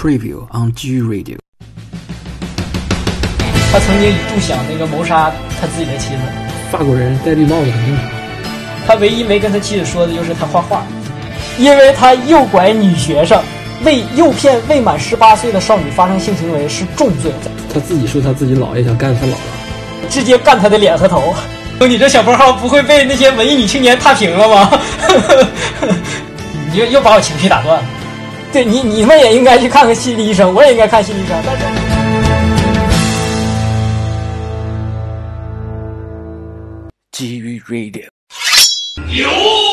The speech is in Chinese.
Preview on G Radio。他曾经一度想那个谋杀他自己的妻子。法国人戴绿帽子很正常。他唯一没跟他妻子说的就是他画画，因为他诱拐女学生，为诱骗未满十八岁的少女发生性行为是重罪。他自己说他自己姥爷想干他姥姥，直接干他的脸和头。你这小破号不会被那些文艺女青年踏平了吗？你又又把我情绪打断了。对你，你们也应该去看看心理医生，我也应该看心理医生。但是。基于 Radio。有。